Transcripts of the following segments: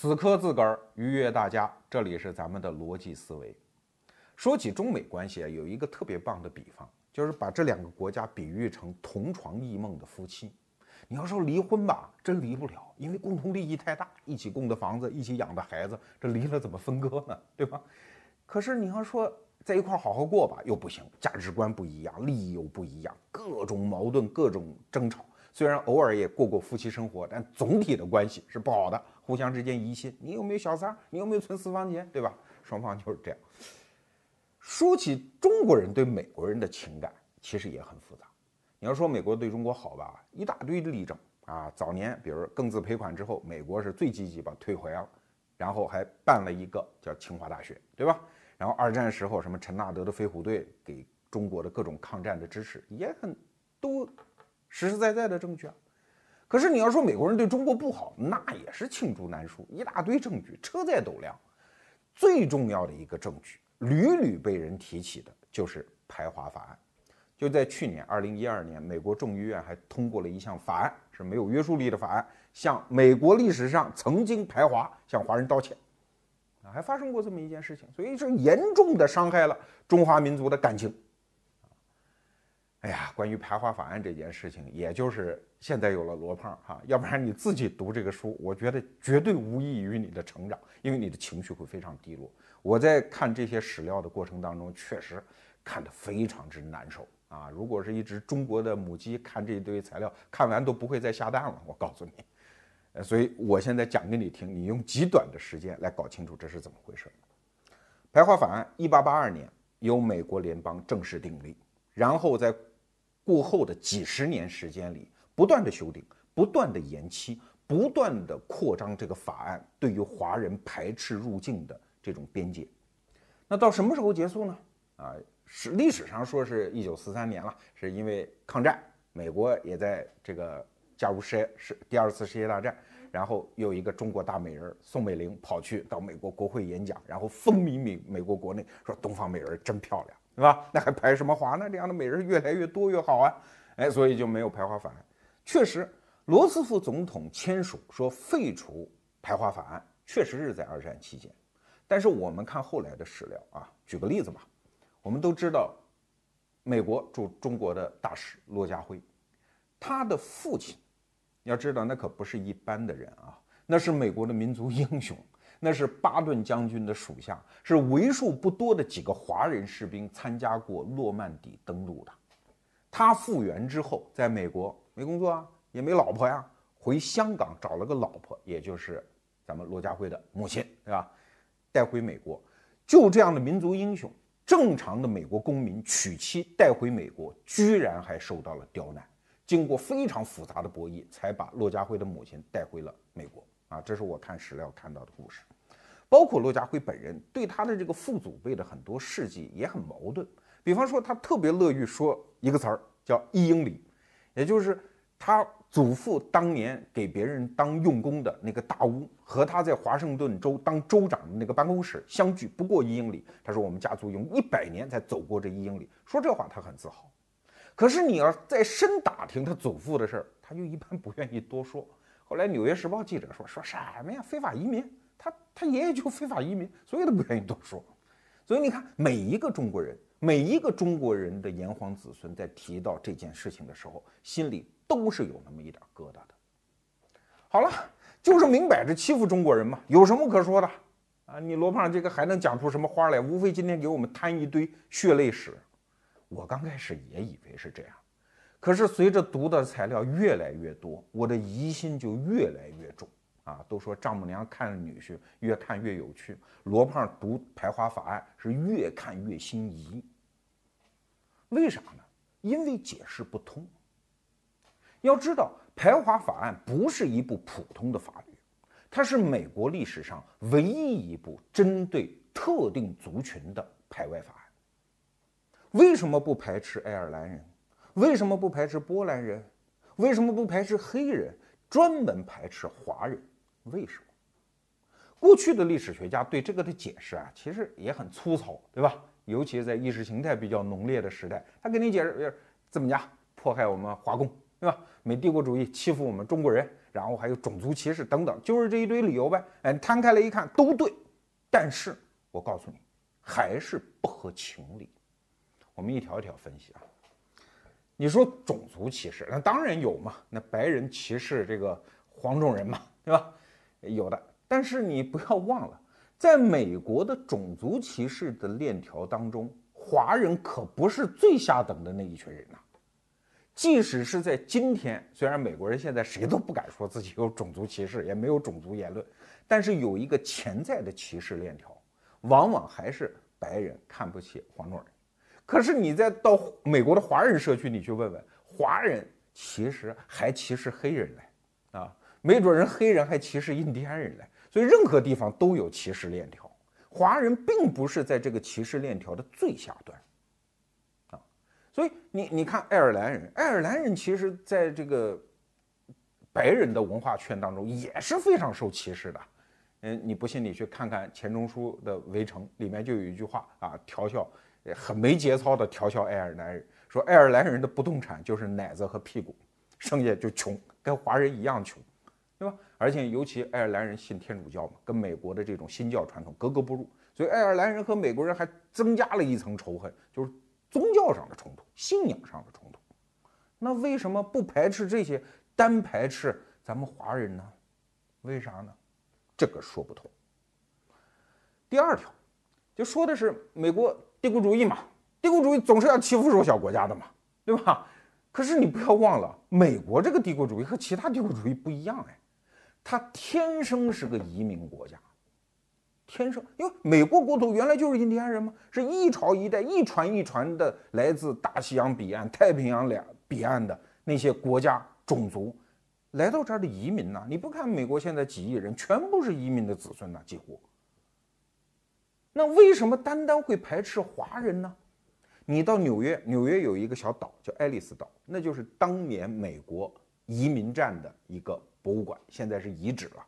死磕自个儿，愉悦大家。这里是咱们的逻辑思维。说起中美关系啊，有一个特别棒的比方，就是把这两个国家比喻成同床异梦的夫妻。你要说离婚吧，真离不了，因为共同利益太大，一起供的房子，一起养的孩子，这离了怎么分割呢？对吧？可是你要说在一块好好过吧，又不行，价值观不一样，利益又不一样，各种矛盾，各种争吵。虽然偶尔也过过夫妻生活，但总体的关系是不好的，互相之间疑心。你有没有小三儿？你有没有存私房钱？对吧？双方就是这样。说起中国人对美国人的情感，其实也很复杂。你要说美国对中国好吧，一大堆例证啊。早年比如庚子赔款之后，美国是最积极把退回了，然后还办了一个叫清华大学，对吧？然后二战时候什么陈纳德的飞虎队给中国的各种抗战的支持也很都实实在在的证据啊。可是你要说美国人对中国不好，那也是罄竹难书，一大堆证据，车载斗量。最重要的一个证据，屡屡被人提起的就是排华法案。就在去年，二零一二年，美国众议院还通过了一项法案，是没有约束力的法案，向美国历史上曾经排华、向华人道歉，啊，还发生过这么一件事情，所以这严重的伤害了中华民族的感情。哎呀，关于排华法案这件事情，也就是现在有了罗胖哈，要不然你自己读这个书，我觉得绝对无益于你的成长，因为你的情绪会非常低落。我在看这些史料的过程当中，确实看得非常之难受。啊，如果是一只中国的母鸡看这一堆材料，看完都不会再下蛋了。我告诉你，呃，所以我现在讲给你听，你用极短的时间来搞清楚这是怎么回事。排华法案，一八八二年由美国联邦正式订立，然后在过后的几十年时间里，不断的修订，不断的延期，不断的扩张这个法案对于华人排斥入境的这种边界。那到什么时候结束呢？啊？史历史上说是一九四三年了，是因为抗战，美国也在这个加入世世第二次世界大战，然后有一个中国大美人宋美龄跑去到美国国会演讲，然后风靡美美国国内，说东方美人真漂亮，是吧？那还排什么华呢？这样的美人越来越多越好啊！哎，所以就没有排华法案。确实，罗斯福总统签署说废除排华法案，确实是在二战期间。但是我们看后来的史料啊，举个例子吧。我们都知道，美国驻中国的大使骆家辉，他的父亲，要知道那可不是一般的人啊，那是美国的民族英雄，那是巴顿将军的属下，是为数不多的几个华人士兵参加过诺曼底登陆的。他复员之后，在美国没工作啊，也没老婆呀，回香港找了个老婆，也就是咱们骆家辉的母亲，对吧？带回美国，就这样的民族英雄。正常的美国公民娶妻带回美国，居然还受到了刁难。经过非常复杂的博弈，才把骆家辉的母亲带回了美国。啊，这是我看史料看到的故事。包括骆家辉本人对他的这个父祖辈的很多事迹也很矛盾。比方说，他特别乐于说一个词儿叫“一英里”，也就是他。祖父当年给别人当用工的那个大屋，和他在华盛顿州当州长的那个办公室相距不过一英里。他说：“我们家族用一百年才走过这一英里。”说这话他很自豪。可是你要再深打听他祖父的事儿，他就一般不愿意多说。后来《纽约时报》记者说：“说什么呀？非法移民？他他爷爷就非法移民，所以他不愿意多说。”所以你看，每一个中国人，每一个中国人的炎黄子孙，在提到这件事情的时候，心里。都是有那么一点疙瘩的。好了，就是明摆着欺负中国人嘛，有什么可说的啊？你罗胖这个还能讲出什么花来？无非今天给我们摊一堆血泪史。我刚开始也以为是这样，可是随着读的材料越来越多，我的疑心就越来越重啊！都说丈母娘看女婿越看越有趣，罗胖读排华法案是越看越心仪。为啥呢？因为解释不通。要知道，排华法案不是一部普通的法律，它是美国历史上唯一一部针对特定族群的排外法案。为什么不排斥爱尔兰人？为什么不排斥波兰人？为什么不排斥黑人？专门排斥华人？为什么？过去的历史学家对这个的解释啊，其实也很粗糙，对吧？尤其在意识形态比较浓烈的时代，他给你解释怎么讲，迫害我们华工。对吧？美帝国主义欺负我们中国人，然后还有种族歧视等等，就是这一堆理由呗。哎，摊开来一看都对，但是我告诉你，还是不合情理。我们一条一条分析啊。你说种族歧视，那当然有嘛，那白人歧视这个黄种人嘛，对吧？有的，但是你不要忘了，在美国的种族歧视的链条当中，华人可不是最下等的那一群人呐。即使是在今天，虽然美国人现在谁都不敢说自己有种族歧视，也没有种族言论，但是有一个潜在的歧视链条，往往还是白人看不起黄种人。可是你再到美国的华人社区，你去问问，华人其实还歧视黑人嘞，啊，没准人黑人还歧视印第安人嘞。所以任何地方都有歧视链条，华人并不是在这个歧视链条的最下端，啊，所以你你看爱尔兰人，爱尔兰人其实在这个白人的文化圈当中也是非常受歧视的，嗯，你不信你去看看钱钟书的《围城》，里面就有一句话啊，调笑。很没节操的调笑爱尔兰人，说爱尔兰人的不动产就是奶子和屁股，剩下就穷，跟华人一样穷，对吧？而且尤其爱尔兰人信天主教嘛，跟美国的这种新教传统格格不入，所以爱尔兰人和美国人还增加了一层仇恨，就是宗教上的冲突、信仰上的冲突。那为什么不排斥这些，单排斥咱们华人呢？为啥呢？这个说不通。第二条，就说的是美国。帝国主义嘛，帝国主义总是要欺负弱小国家的嘛，对吧？可是你不要忘了，美国这个帝国主义和其他帝国主义不一样哎，它天生是个移民国家，天生，因为美国国土原来就是印第安人嘛，是一朝一代、一传一传的来自大西洋彼岸、太平洋两彼岸的那些国家种族来到这儿的移民呐。你不看美国现在几亿人，全部是移民的子孙呐，几乎。那为什么单单会排斥华人呢？你到纽约，纽约有一个小岛叫爱丽丝岛，那就是当年美国移民站的一个博物馆，现在是遗址了。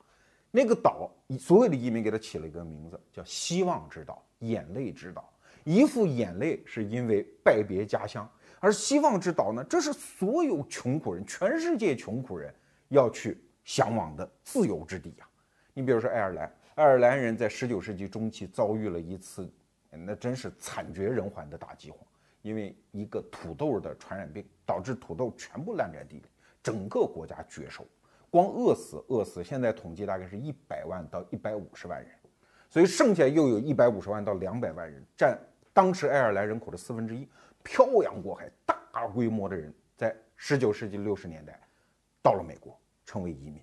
那个岛，所有的移民给它起了一个名字，叫“希望之岛”、“眼泪之岛”。一副眼泪是因为拜别家乡，而“希望之岛”呢，这是所有穷苦人，全世界穷苦人要去向往的自由之地呀。你比如说爱尔兰。爱尔兰人在十九世纪中期遭遇了一次，那真是惨绝人寰的大饥荒，因为一个土豆的传染病导致土豆全部烂在地里，整个国家绝收，光饿死饿死，现在统计大概是一百万到一百五十万人，所以剩下又有一百五十万到两百万人，占当时爱尔兰人口的四分之一，漂洋过海，大规模的人在十九世纪六十年代到了美国，成为移民。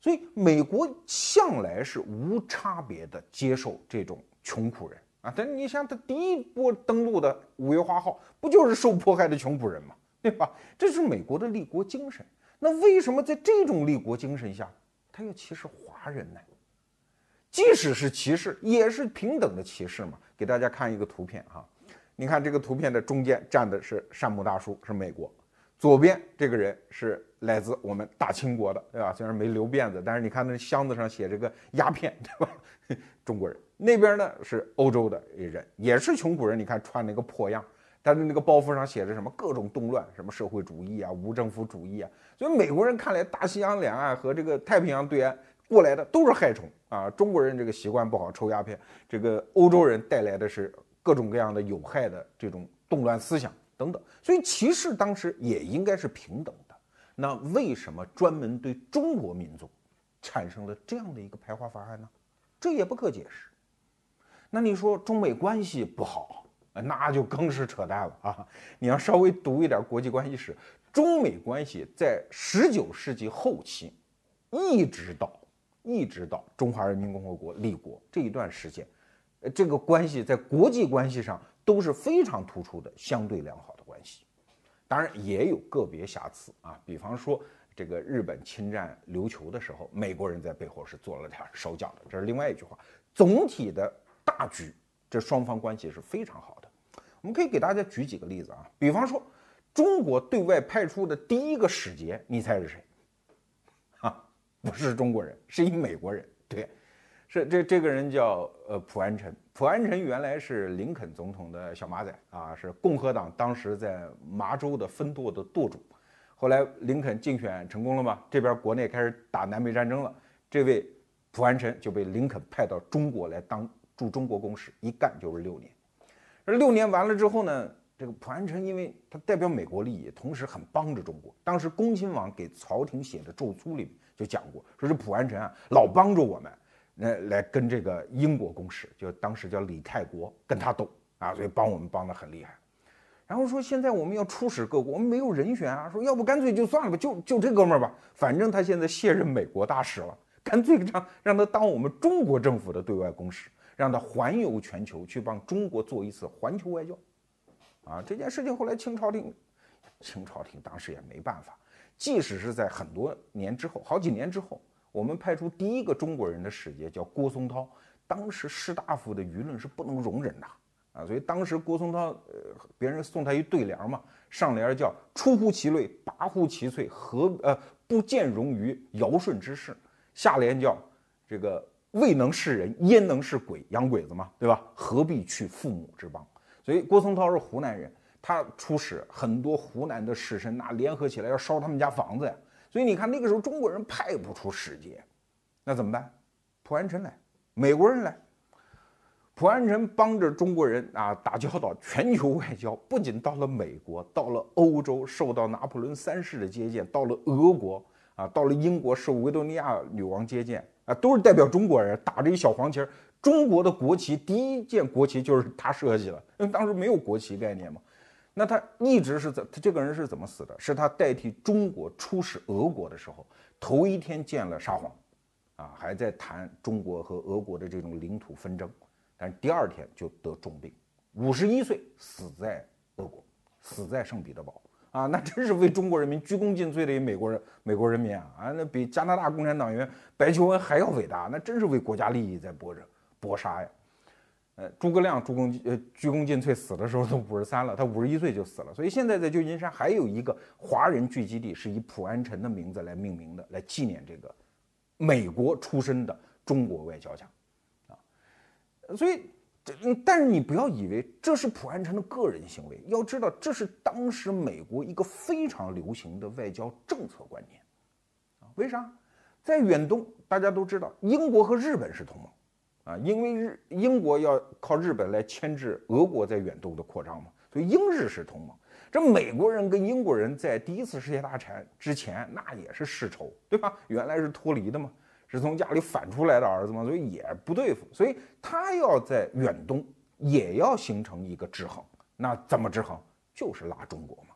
所以美国向来是无差别的接受这种穷苦人啊，但你像，他第一波登陆的五月花号不就是受迫害的穷苦人吗？对吧？这是美国的立国精神。那为什么在这种立国精神下，他要歧视华人呢？即使是歧视，也是平等的歧视嘛。给大家看一个图片哈，你看这个图片的中间站的是山姆大叔，是美国。左边这个人是来自我们大清国的，对吧？虽然没留辫子，但是你看那箱子上写着个鸦片，对吧？中国人那边呢是欧洲的人，也是穷苦人。你看穿那个破样，但是那个包袱上写着什么各种动乱，什么社会主义啊、无政府主义啊。所以美国人看来，大西洋两岸和这个太平洋对岸过来的都是害虫啊。中国人这个习惯不好，抽鸦片；这个欧洲人带来的是各种各样的有害的这种动乱思想。等等，所以歧视当时也应该是平等的。那为什么专门对中国民族产生了这样的一个排华法案呢？这也不可解释。那你说中美关系不好，那就更是扯淡了啊！你要稍微读一点国际关系史，中美关系在十九世纪后期，一直到一直到中华人民共和国立国这一段时间，呃，这个关系在国际关系上。都是非常突出的相对良好的关系，当然也有个别瑕疵啊。比方说，这个日本侵占琉球的时候，美国人在背后是做了点手脚的，这是另外一句话。总体的大局，这双方关系是非常好的。我们可以给大家举几个例子啊。比方说，中国对外派出的第一个使节，你猜是谁？啊，不是中国人，是一美国人。对。是这这个人叫呃普安臣，普安臣原来是林肯总统的小马仔啊，是共和党当时在麻州的分舵的舵主，后来林肯竞选成功了嘛，这边国内开始打南北战争了，这位普安臣就被林肯派到中国来当驻中国公使，一干就是六年。而六年完了之后呢，这个普安臣因为他代表美国利益，同时很帮着中国。当时恭亲王给朝廷写的奏书里面就讲过，说是普安臣啊老帮着我们，来来跟这个英国公使，就当时叫李泰国跟他斗啊，所以帮我们帮得很厉害。然后说现在我们要出使各国，我们没有人选啊，说要不干脆就算了吧，就就这哥们儿吧，反正他现在卸任美国大使了，干脆让让他当我们中国政府的对外公使，让他环游全球去帮中国做一次环球外交。啊，这件事情后来清朝廷，清朝廷当时也没办法，即使是在很多年之后，好几年之后，我们派出第一个中国人的使节叫郭松涛，当时士大夫的舆论是不能容忍的。啊，所以当时郭松涛，呃，别人送他一对联嘛，上联叫“出乎其类，拔乎其萃，何呃不见容于尧舜之事”，下联叫“这个未能是人，焉能是鬼？洋鬼子嘛，对吧？何必去父母之邦？”所以郭松涛是湖南人，他出使很多湖南的士绅，那联合起来要烧他们家房子呀。所以你看那个时候中国人派不出使节，那怎么办？普安臣来，美国人来。普安臣帮着中国人啊打交道，全球外交不仅到了美国，到了欧洲受到拿破仑三世的接见，到了俄国啊，到了英国受维多利亚女王接见啊，都是代表中国人打着一小黄旗儿。中国的国旗第一件国旗就是他设计的，因为当时没有国旗概念嘛。那他一直是怎？他这个人是怎么死的？是他代替中国出使俄国的时候，头一天见了沙皇，啊，还在谈中国和俄国的这种领土纷争。但是第二天就得重病，五十一岁死在俄国，死在圣彼得堡啊！那真是为中国人民鞠躬尽瘁的一美国人，美国人民啊啊！那比加拿大共产党员白求恩还要伟大，那真是为国家利益在搏着搏杀呀！呃，诸葛亮鞠躬呃鞠躬尽瘁死的时候都五十三了，他五十一岁就死了。所以现在在旧金山还有一个华人聚集地，是以普安臣的名字来命名的，来纪念这个美国出身的中国外交家。啊所以，这但是你不要以为这是普安臣的个人行为，要知道这是当时美国一个非常流行的外交政策观念，啊，为啥？在远东，大家都知道英国和日本是同盟，啊，因为日英国要靠日本来牵制俄国在远东的扩张嘛，所以英日是同盟。这美国人跟英国人在第一次世界大战之前，那也是世仇，对吧？原来是脱离的嘛。是从家里反出来的儿子嘛，所以也不对付，所以他要在远东也要形成一个制衡，那怎么制衡？就是拉中国嘛。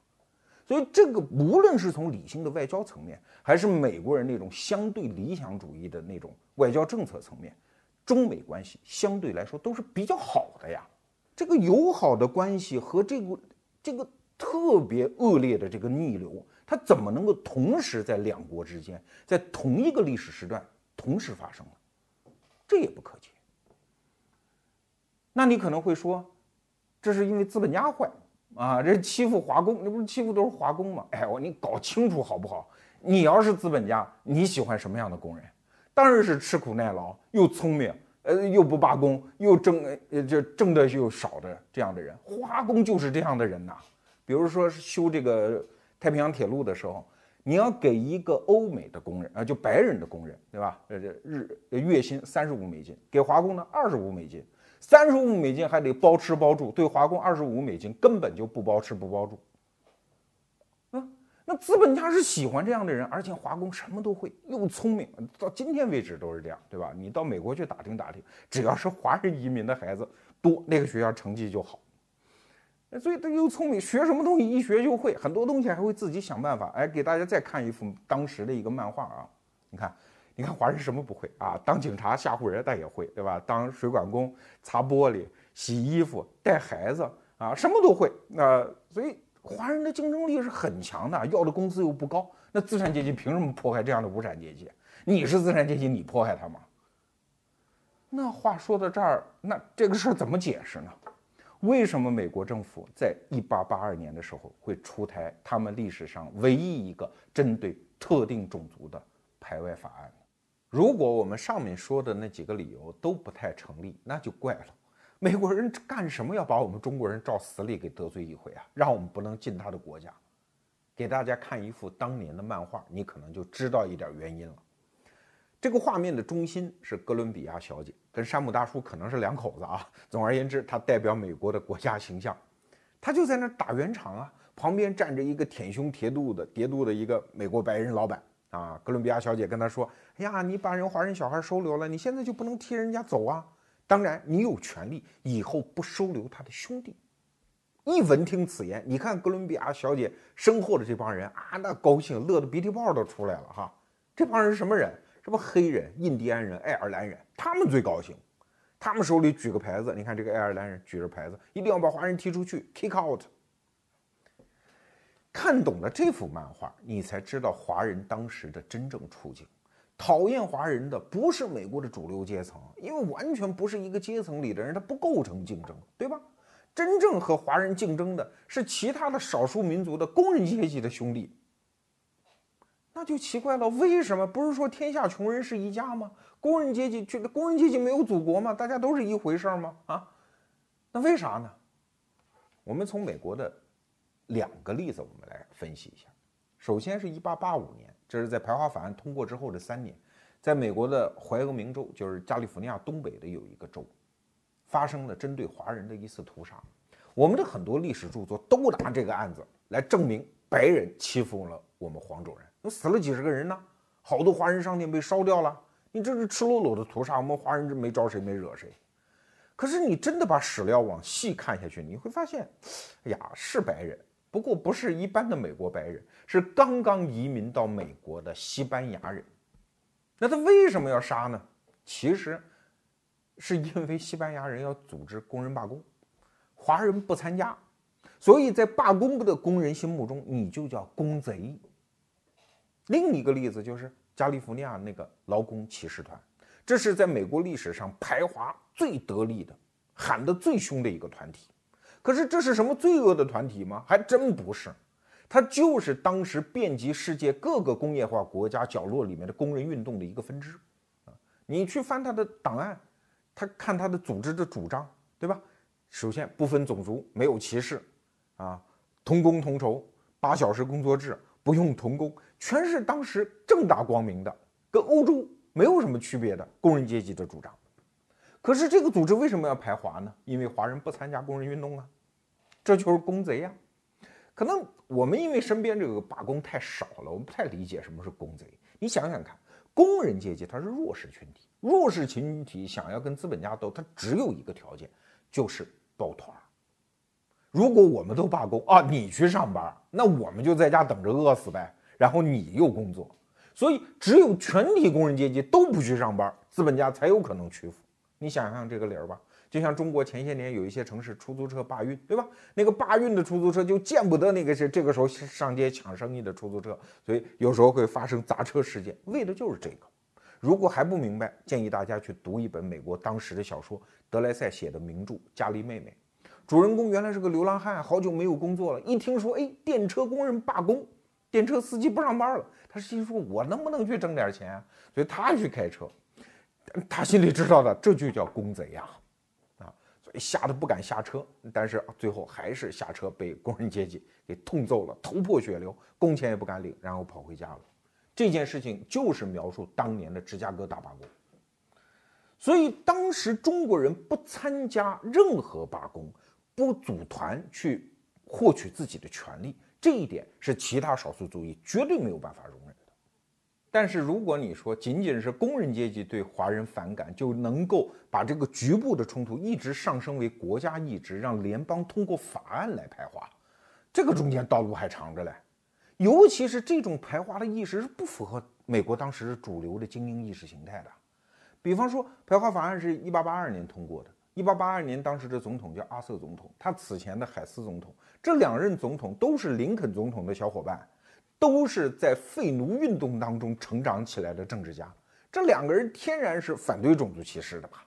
所以这个无论是从理性的外交层面，还是美国人那种相对理想主义的那种外交政策层面，中美关系相对来说都是比较好的呀。这个友好的关系和这个这个特别恶劣的这个逆流，它怎么能够同时在两国之间，在同一个历史时段？同时发生了，这也不可解。那你可能会说，这是因为资本家坏啊，这欺负华工，那不是欺负都是华工吗？哎，我你搞清楚好不好？你要是资本家，你喜欢什么样的工人？当然是吃苦耐劳、又聪明、呃又不罢工、又挣呃这挣的又少的这样的人。华工就是这样的人呐。比如说修这个太平洋铁路的时候。你要给一个欧美的工人啊，就白人的工人，对吧？呃，日月薪三十五美金，给华工呢二十五美金，三十五美金还得包吃包住，对华工二十五美金根本就不包吃不包住。那资本家是喜欢这样的人，而且华工什么都会，又聪明，到今天为止都是这样，对吧？你到美国去打听打听，只要是华人移民的孩子多，那个学校成绩就好。所以他又聪明，学什么东西一学就会，很多东西还会自己想办法。哎，给大家再看一幅当时的一个漫画啊，你看，你看华人什么不会啊？当警察吓唬人，他也会，对吧？当水管工擦玻璃、洗衣服、带孩子啊，什么都会。那所以华人的竞争力是很强的，要的工资又不高，那资产阶级凭什么迫害这样的无产阶级？你是资产阶级，你迫害他吗？那话说到这儿，那这个事儿怎么解释呢？为什么美国政府在一八八二年的时候会出台他们历史上唯一一个针对特定种族的排外法案呢？如果我们上面说的那几个理由都不太成立，那就怪了。美国人干什么要把我们中国人照死里给得罪一回啊？让我们不能进他的国家，给大家看一幅当年的漫画，你可能就知道一点原因了。这个画面的中心是哥伦比亚小姐，跟山姆大叔可能是两口子啊。总而言之，他代表美国的国家形象，他就在那打圆场啊。旁边站着一个舔胸叠肚的叠肚的一个美国白人老板啊。哥伦比亚小姐跟他说：“哎呀，你把人华人小孩收留了，你现在就不能替人家走啊？当然，你有权利以后不收留他的兄弟。”一闻听此言，你看哥伦比亚小姐身后的这帮人啊，那高兴乐得鼻涕泡都出来了哈。这帮人什么人？什么黑人、印第安人、爱尔兰人，他们最高兴。他们手里举个牌子，你看这个爱尔兰人举着牌子，一定要把华人踢出去，kick out。看懂了这幅漫画，你才知道华人当时的真正处境。讨厌华人的不是美国的主流阶层，因为完全不是一个阶层里的人，他不构成竞争，对吧？真正和华人竞争的是其他的少数民族的工人阶级的兄弟，那就奇怪了，为什么不是说天下穷人是一家吗？工人阶级觉得工人阶级没有祖国吗？大家都是一回事吗？啊，那为啥呢？我们从美国的两个例子，我们来分析一下。首先是一八八五年，这是在排华法案通过之后的三年，在美国的怀俄明州，就是加利福尼亚东北的有一个州。发生了针对华人的一次屠杀，我们的很多历史著作都拿这个案子来证明白人欺负了我们黄种人，那死了几十个人呢，好多华人商店被烧掉了，你这是赤裸裸的屠杀，我们华人这没招谁没惹谁。可是你真的把史料往细看下去，你会发现，哎呀，是白人，不过不是一般的美国白人，是刚刚移民到美国的西班牙人。那他为什么要杀呢？其实。是因为西班牙人要组织工人罢工，华人不参加，所以在罢工的工人心目中，你就叫工贼。另一个例子就是加利福尼亚那个劳工骑士团，这是在美国历史上排华最得力的、喊得最凶的一个团体。可是这是什么罪恶的团体吗？还真不是，它就是当时遍及世界各个工业化国家角落里面的工人运动的一个分支。啊，你去翻他的档案。他看他的组织的主张，对吧？首先不分种族，没有歧视，啊，同工同酬，八小时工作制，不用童工，全是当时正大光明的，跟欧洲没有什么区别的工人阶级的主张。可是这个组织为什么要排华呢？因为华人不参加工人运动啊，这就是工贼呀。可能我们因为身边这个罢工太少了，我们不太理解什么是工贼。你想想看，工人阶级他是弱势群体。弱势群体想要跟资本家斗，他只有一个条件，就是抱团儿。如果我们都罢工啊，你去上班，那我们就在家等着饿死呗。然后你又工作，所以只有全体工人阶级都不去上班，资本家才有可能屈服。你想想这个理儿吧，就像中国前些年有一些城市出租车罢运，对吧？那个罢运的出租车就见不得那个是这个时候上街抢生意的出租车，所以有时候会发生砸车事件，为的就是这个。如果还不明白，建议大家去读一本美国当时的小说，德莱塞写的名著《加利妹妹》。主人公原来是个流浪汉，好久没有工作了。一听说，哎，电车工人罢工，电车司机不上班了，他心说：“我能不能去挣点钱？”所以他去开车。他心里知道的，这就叫工贼呀，啊，所以吓得不敢下车。但是最后还是下车，被工人阶级给痛揍了，头破血流，工钱也不敢领，然后跑回家了。这件事情就是描述当年的芝加哥大罢工，所以当时中国人不参加任何罢工，不组团去获取自己的权利，这一点是其他少数族裔绝对没有办法容忍。但是如果你说仅仅是工人阶级对华人反感，就能够把这个局部的冲突一直上升为国家意志，让联邦通过法案来排华，这个中间道路还长着嘞。尤其是这种排华的意识是不符合美国当时主流的精英意识形态的。比方说，排华法案是一八八二年通过的。一八八二年，当时的总统叫阿瑟总统，他此前的海斯总统，这两任总统都是林肯总统的小伙伴，都是在废奴运动当中成长起来的政治家。这两个人天然是反对种族歧视的吧？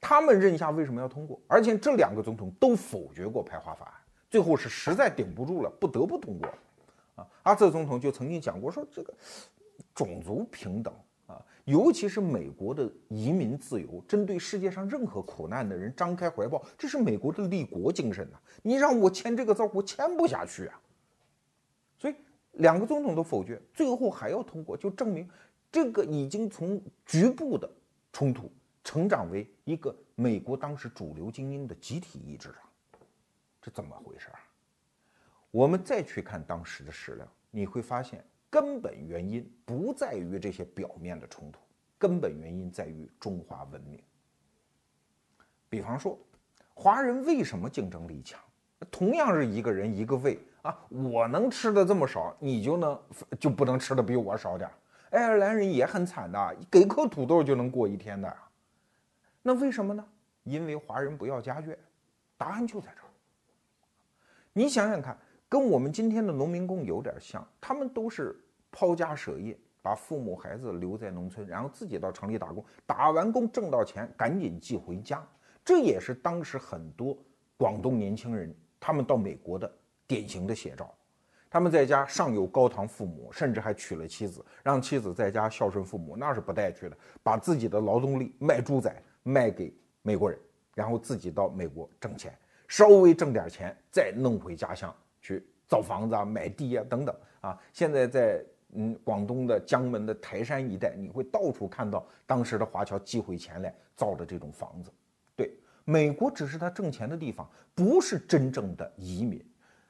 他们认下为什么要通过？而且这两个总统都否决过排华法案，最后是实在顶不住了，不得不通过。啊，阿瑟总统就曾经讲过，说这个种族平等啊，尤其是美国的移民自由，针对世界上任何苦难的人张开怀抱，这是美国的立国精神呐。你让我签这个字，我签不下去啊。两个总统都否决，最后还要通过，就证明这个已经从局部的冲突成长为一个美国当时主流精英的集体意志了。这怎么回事啊？我们再去看当时的史料，你会发现根本原因不在于这些表面的冲突，根本原因在于中华文明。比方说，华人为什么竞争力强？同样是一个人一个胃啊，我能吃的这么少，你就能就不能吃的比我少点？爱尔兰人也很惨的，给颗土豆就能过一天的。那为什么呢？因为华人不要家眷。答案就在这儿。你想想看，跟我们今天的农民工有点像，他们都是抛家舍业，把父母孩子留在农村，然后自己到城里打工，打完工挣到钱赶紧寄回家。这也是当时很多广东年轻人。他们到美国的典型的写照，他们在家上有高堂父母，甚至还娶了妻子，让妻子在家孝顺父母，那是不带去的。把自己的劳动力卖猪仔，卖给美国人，然后自己到美国挣钱，稍微挣点钱，再弄回家乡去造房子啊、买地啊等等啊。现在在嗯广东的江门的台山一带，你会到处看到当时的华侨寄回钱来造的这种房子。对美国只是他挣钱的地方，不是真正的移民。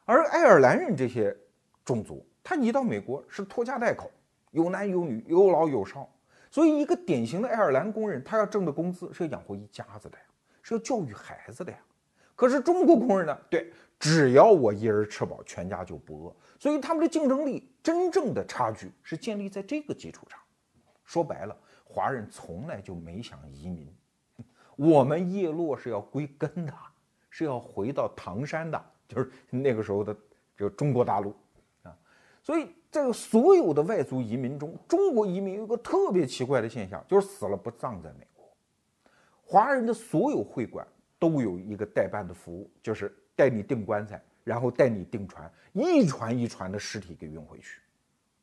而爱尔兰人这些种族，他一到美国是拖家带口，有男有女，有老有少。所以，一个典型的爱尔兰工人，他要挣的工资是要养活一家子的呀，是要教育孩子的呀。可是中国工人呢？对，只要我一人吃饱，全家就不饿。所以，他们的竞争力真正的差距是建立在这个基础上。说白了，华人从来就没想移民。我们叶落是要归根的，是要回到唐山的，就是那个时候的这个中国大陆啊。所以，这个所有的外族移民中，中国移民有一个特别奇怪的现象，就是死了不葬在美国。华人的所有会馆都有一个代办的服务，就是带你订棺材，然后带你订船，一船一船的尸体给运回去。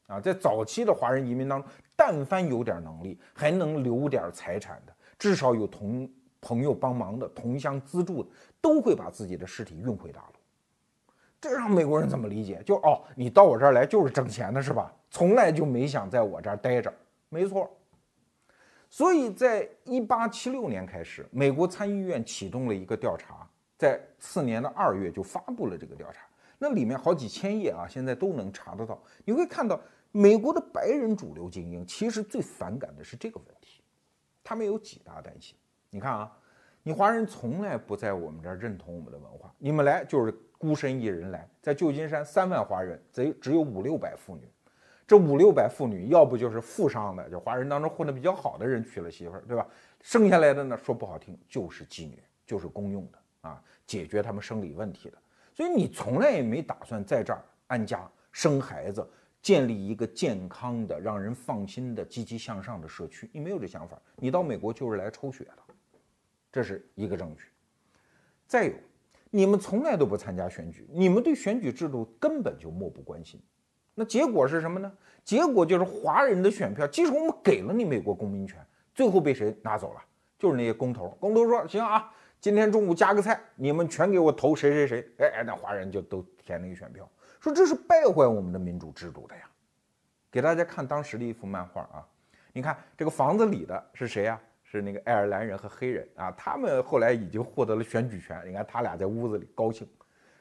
啊，在早期的华人移民当中，但凡有点能力，还能留点财产的，至少有同。朋友帮忙的、同乡资助的，都会把自己的尸体运回大陆。这让美国人怎么理解？就哦，你到我这儿来就是挣钱的是吧？从来就没想在我这儿待着。没错。所以在一八七六年开始，美国参议院启动了一个调查，在次年的二月就发布了这个调查。那里面好几千页啊，现在都能查得到。你会看到，美国的白人主流精英其实最反感的是这个问题，他们有几大担心。你看啊，你华人从来不在我们这儿认同我们的文化，你们来就是孤身一人来，在旧金山三万华人，只只有五六百妇女，这五六百妇女要不就是富商的，就华人当中混得比较好的人娶了媳妇儿，对吧？剩下来的呢，说不好听就是妓女，就是公用的啊，解决他们生理问题的。所以你从来也没打算在这儿安家生孩子。建立一个健康的、让人放心的、积极向上的社区，你没有这想法，你到美国就是来抽血的，这是一个证据。再有，你们从来都不参加选举，你们对选举制度根本就漠不关心。那结果是什么呢？结果就是华人的选票，即使我们给了你美国公民权，最后被谁拿走了？就是那些工头。工头说：“行啊，今天中午加个菜，你们全给我投谁谁谁。”哎，那华人就都填那个选票。说这是败坏我们的民主制度的呀！给大家看当时的一幅漫画啊，你看这个房子里的是谁呀？是那个爱尔兰人和黑人啊，他们后来已经获得了选举权。你看他俩在屋子里高兴，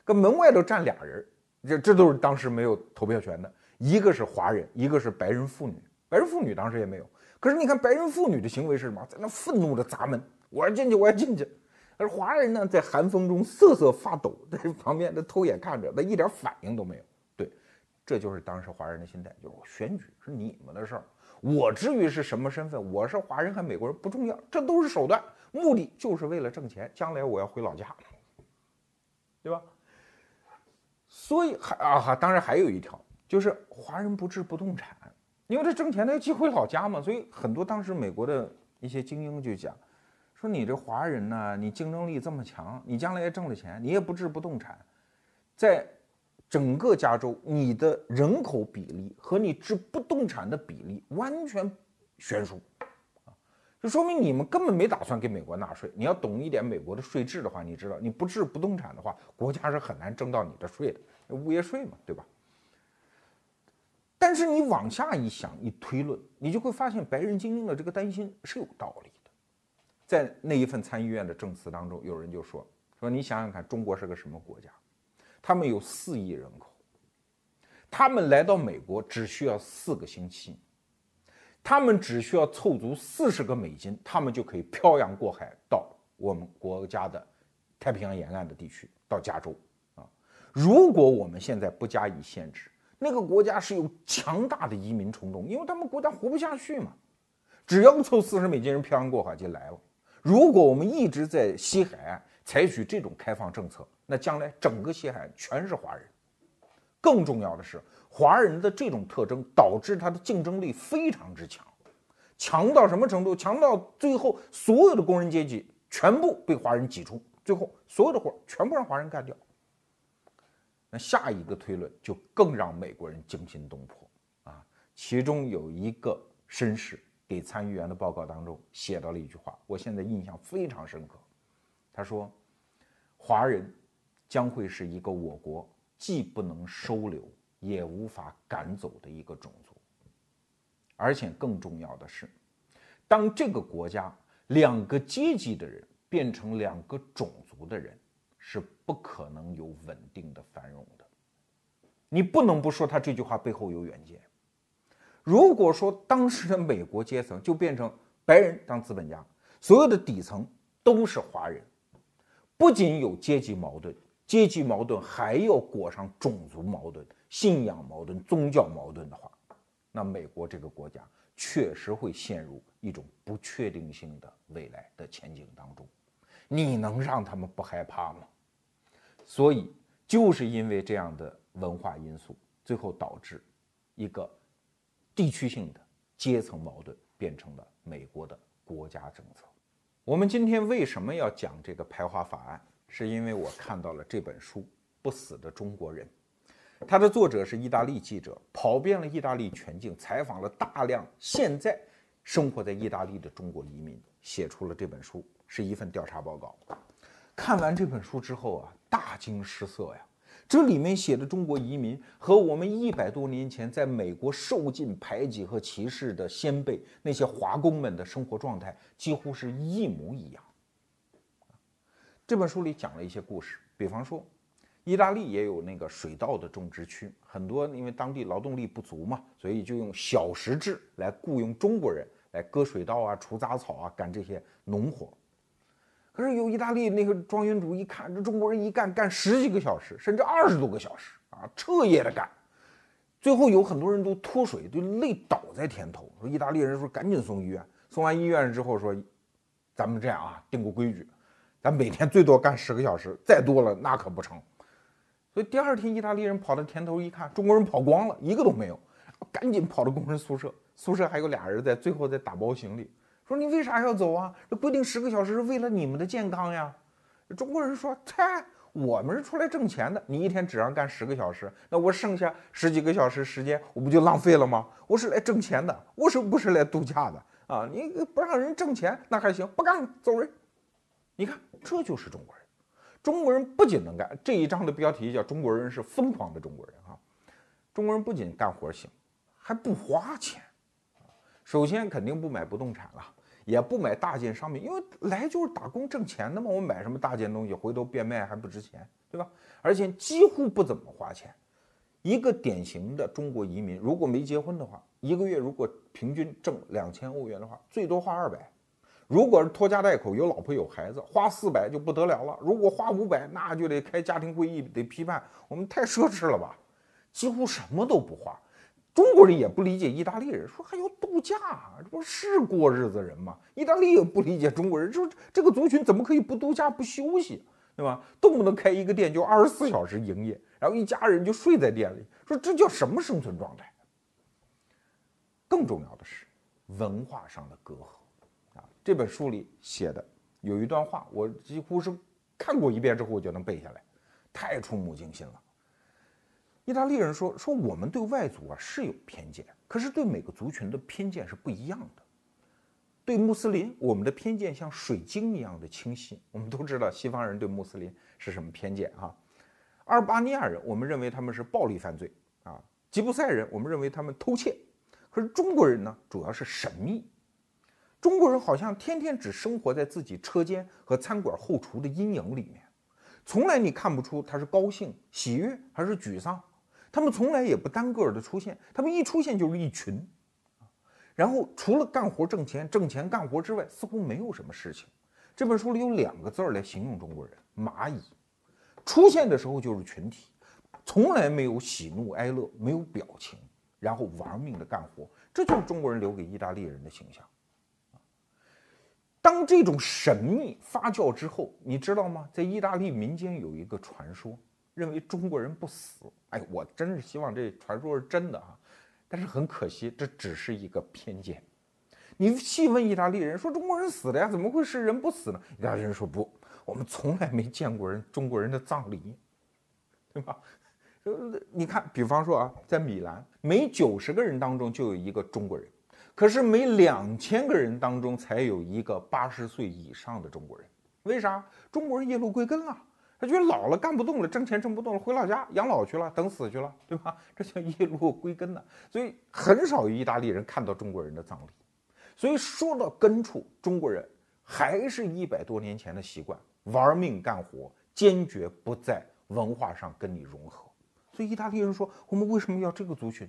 跟门外头站俩人，这这都是当时没有投票权的，一个是华人，一个是白人妇女。白人妇女当时也没有，可是你看白人妇女的行为是什么？在那愤怒的砸门，我要进去，我要进去。而华人呢，在寒风中瑟瑟发抖，在旁边的偷眼看着，他一点反应都没有。对，这就是当时华人的心态，就是选举是你们的事儿，我至于是什么身份，我是华人还是美国人不重要，这都是手段，目的就是为了挣钱。将来我要回老家，对吧？所以还啊，当然还有一条，就是华人不置不动产，因为这挣钱他要寄回老家嘛。所以很多当时美国的一些精英就讲。说你这华人呢，你竞争力这么强，你将来也挣了钱，你也不置不动产，在整个加州，你的人口比例和你置不动产的比例完全悬殊，啊，就说明你们根本没打算给美国纳税。你要懂一点美国的税制的话，你知道你不置不动产的话，国家是很难征到你的税的，物业税嘛，对吧？但是你往下一想一推论，你就会发现白人精英的这个担心是有道理的。在那一份参议院的证词当中，有人就说说你想想看，中国是个什么国家？他们有四亿人口，他们来到美国只需要四个星期，他们只需要凑足四十个美金，他们就可以漂洋过海到我们国家的太平洋沿岸的地区，到加州啊。如果我们现在不加以限制，那个国家是有强大的移民冲动，因为他们国家活不下去嘛。只要凑四十美金人漂洋过海就来了。如果我们一直在西海岸采取这种开放政策，那将来整个西海岸全是华人。更重要的是，华人的这种特征导致他的竞争力非常之强，强到什么程度？强到最后所有的工人阶级全部被华人挤出，最后所有的活全部让华人干掉。那下一个推论就更让美国人惊心动魄啊！其中有一个绅士给参议员的报告当中写到了一句话，我现在印象非常深刻。他说：“华人将会是一个我国既不能收留也无法赶走的一个种族，而且更重要的是，当这个国家两个阶级的人变成两个种族的人。”是不可能有稳定的繁荣的，你不能不说他这句话背后有远见。如果说当时的美国阶层就变成白人当资本家，所有的底层都是华人，不仅有阶级矛盾，阶级矛盾还要裹上种族矛盾、信仰矛盾、宗教矛盾的话，那美国这个国家确实会陷入一种不确定性的未来的前景当中。你能让他们不害怕吗？所以，就是因为这样的文化因素，最后导致一个地区性的阶层矛盾变成了美国的国家政策。我们今天为什么要讲这个排华法案？是因为我看到了这本书《不死的中国人》，它的作者是意大利记者，跑遍了意大利全境，采访了大量现在生活在意大利的中国移民，写出了这本书，是一份调查报告。看完这本书之后啊，大惊失色呀！这里面写的中国移民和我们一百多年前在美国受尽排挤和歧视的先辈那些华工们的生活状态几乎是一模一样。这本书里讲了一些故事，比方说，意大利也有那个水稻的种植区，很多因为当地劳动力不足嘛，所以就用小时制来雇佣中国人来割水稻啊、除杂草啊、干这些农活。可是有意大利那个庄园主一看，这中国人一干干十几个小时，甚至二十多个小时啊，彻夜的干，最后有很多人都脱水，就累倒在田头。说意大利人说赶紧送医院，送完医院之后说，咱们这样啊，定个规矩，咱每天最多干十个小时，再多了那可不成。所以第二天，意大利人跑到田头一看，中国人跑光了，一个都没有，赶紧跑到工人宿舍，宿舍还有俩人在，最后在打包行李。说你为啥要走啊？这规定十个小时是为了你们的健康呀。中国人说：“猜，我们是出来挣钱的。你一天只让干十个小时，那我剩下十几个小时时间，我不就浪费了吗？我是来挣钱的，我是不是来度假的啊？你不让人挣钱，那还行，不干了走人。你看，这就是中国人。中国人不仅能干，这一章的标题叫“中国人是疯狂的中国人”啊。中国人不仅干活行，还不花钱。首先肯定不买不动产了。也不买大件商品，因为来就是打工挣钱的嘛。我买什么大件东西，回头变卖还不值钱，对吧？而且几乎不怎么花钱。一个典型的中国移民，如果没结婚的话，一个月如果平均挣两千欧元的话，最多花二百。如果是拖家带口，有老婆有孩子，花四百就不得了了。如果花五百，那就得开家庭会议，得批判我们太奢侈了吧？几乎什么都不花。中国人也不理解意大利人，说还要度假，这不是过日子人吗？意大利也不理解中国人，说这个族群怎么可以不度假不休息，对吧？动不动开一个店就二十四小时营业，然后一家人就睡在店里，说这叫什么生存状态？更重要的是文化上的隔阂！这本书里写的有一段话，我几乎是看过一遍之后我就能背下来，太触目惊心了。意大利人说：“说我们对外族啊是有偏见，可是对每个族群的偏见是不一样的。对穆斯林，我们的偏见像水晶一样的清晰。我们都知道西方人对穆斯林是什么偏见啊？阿尔巴尼亚人，我们认为他们是暴力犯罪啊，吉普赛人，我们认为他们偷窃，可是中国人呢，主要是神秘。中国人好像天天只生活在自己车间和餐馆后厨的阴影里面，从来你看不出他是高兴、喜悦还是沮丧。他们从来也不单个的出现，他们一出现就是一群。然后除了干活挣钱、挣钱干活之外，似乎没有什么事情。这本书里有两个字儿来形容中国人：蚂蚁。出现的时候就是群体，从来没有喜怒哀乐，没有表情，然后玩命的干活。这就是中国人留给意大利人的形象。当这种神秘发酵之后，你知道吗？在意大利民间有一个传说，认为中国人不死。哎，我真是希望这传说是真的啊！但是很可惜，这只是一个偏见。你细问意大利人，说中国人死了呀？怎么会是人不死呢？意大利人说不，我们从来没见过人中国人的葬礼，对吧？呃，你看，比方说啊，在米兰，每九十个人当中就有一个中国人。可是每两千个人当中才有一个八十岁以上的中国人，为啥？中国人叶落归根了，他觉得老了干不动了，挣钱挣不动了，回老家养老去了，等死去了，对吧？这叫叶落归根呢。所以很少有意大利人看到中国人的葬礼。所以说到根处，中国人还是一百多年前的习惯，玩命干活，坚决不在文化上跟你融合。所以意大利人说，我们为什么要这个族群？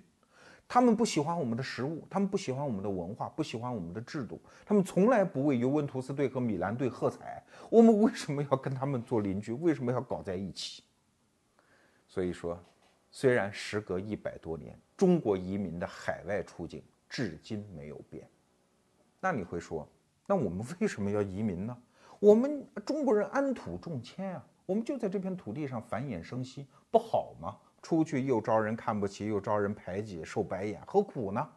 他们不喜欢我们的食物，他们不喜欢我们的文化，不喜欢我们的制度，他们从来不为尤文图斯队和米兰队喝彩。我们为什么要跟他们做邻居？为什么要搞在一起？所以说，虽然时隔一百多年，中国移民的海外处境至今没有变。那你会说，那我们为什么要移民呢？我们中国人安土重迁啊，我们就在这片土地上繁衍生息，不好吗？出去又招人看不起，又招人排挤，受白眼，何苦呢？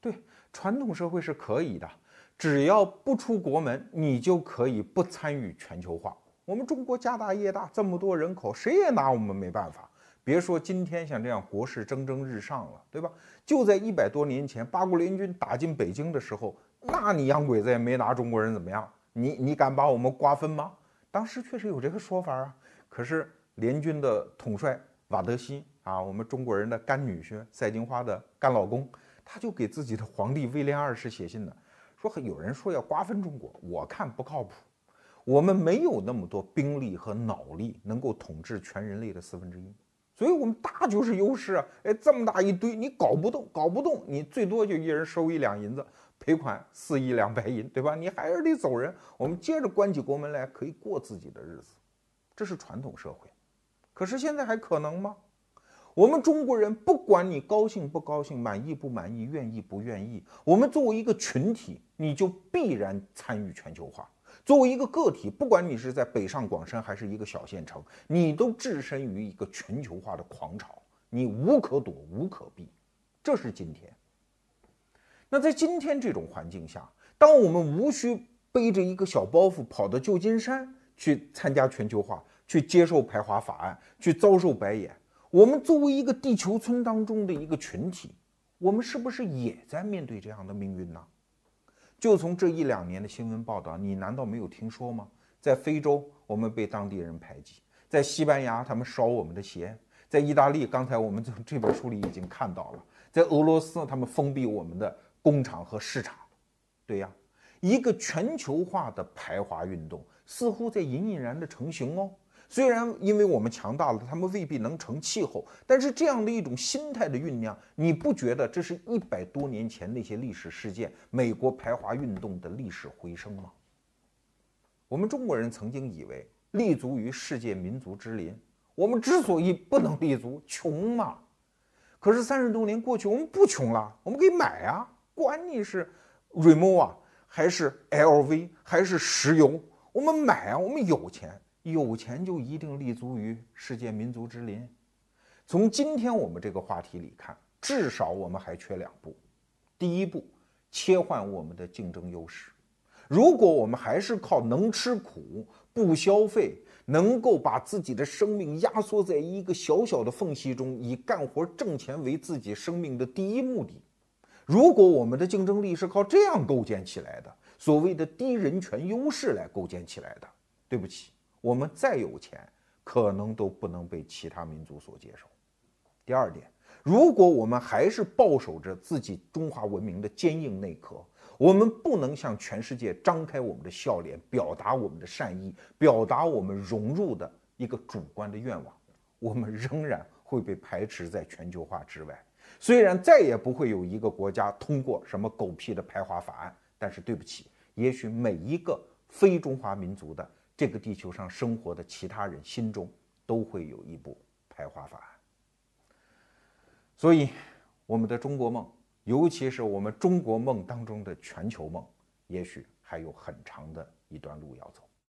对，传统社会是可以的，只要不出国门，你就可以不参与全球化。我们中国家大业大，这么多人口，谁也拿我们没办法。别说今天像这样国势蒸蒸日上了，对吧？就在一百多年前，八国联军打进北京的时候，那你洋鬼子也没拿中国人怎么样？你你敢把我们瓜分吗？当时确实有这个说法啊。可是联军的统帅。瓦德西啊，我们中国人的干女婿，赛金花的干老公，他就给自己的皇帝威廉二世写信呢，说有人说要瓜分中国，我看不靠谱，我们没有那么多兵力和脑力能够统治全人类的四分之一，所以我们大就是优势啊！哎，这么大一堆，你搞不动，搞不动，你最多就一人收一两银子，赔款四亿两白银，对吧？你还是得走人，我们接着关起国门来，可以过自己的日子，这是传统社会。可是现在还可能吗？我们中国人不管你高兴不高兴、满意不满意、愿意不愿意，我们作为一个群体，你就必然参与全球化；作为一个个体，不管你是在北上广深还是一个小县城，你都置身于一个全球化的狂潮，你无可躲、无可避。这是今天。那在今天这种环境下，当我们无需背着一个小包袱跑到旧金山去参加全球化。去接受排华法案，去遭受白眼。我们作为一个地球村当中的一个群体，我们是不是也在面对这样的命运呢？就从这一两年的新闻报道，你难道没有听说吗？在非洲，我们被当地人排挤；在西班牙，他们烧我们的鞋；在意大利，刚才我们从这本书里已经看到了；在俄罗斯，他们封闭我们的工厂和市场。对呀，一个全球化的排华运动似乎在隐隐然的成型哦。虽然因为我们强大了，他们未必能成气候，但是这样的一种心态的酝酿，你不觉得这是一百多年前那些历史事件、美国排华运动的历史回声吗？我们中国人曾经以为立足于世界民族之林，我们之所以不能立足，穷嘛。可是三十多年过去，我们不穷了，我们可以买啊，管你是 Remo 还是 LV 还是石油，我们买啊，我们有钱。有钱就一定立足于世界民族之林？从今天我们这个话题里看，至少我们还缺两步。第一步，切换我们的竞争优势。如果我们还是靠能吃苦不消费，能够把自己的生命压缩在一个小小的缝隙中，以干活挣钱为自己生命的第一目的，如果我们的竞争力是靠这样构建起来的，所谓的低人权优势来构建起来的，对不起。我们再有钱，可能都不能被其他民族所接受。第二点，如果我们还是抱守着自己中华文明的坚硬内壳，我们不能向全世界张开我们的笑脸，表达我们的善意，表达我们融入的一个主观的愿望，我们仍然会被排斥在全球化之外。虽然再也不会有一个国家通过什么狗屁的排华法案，但是对不起，也许每一个非中华民族的这个地球上生活的其他人心中都会有一部排华法案。所以，我们的中国梦，尤其是我们中国梦当中的全球梦，也许还有很长的一段路要走。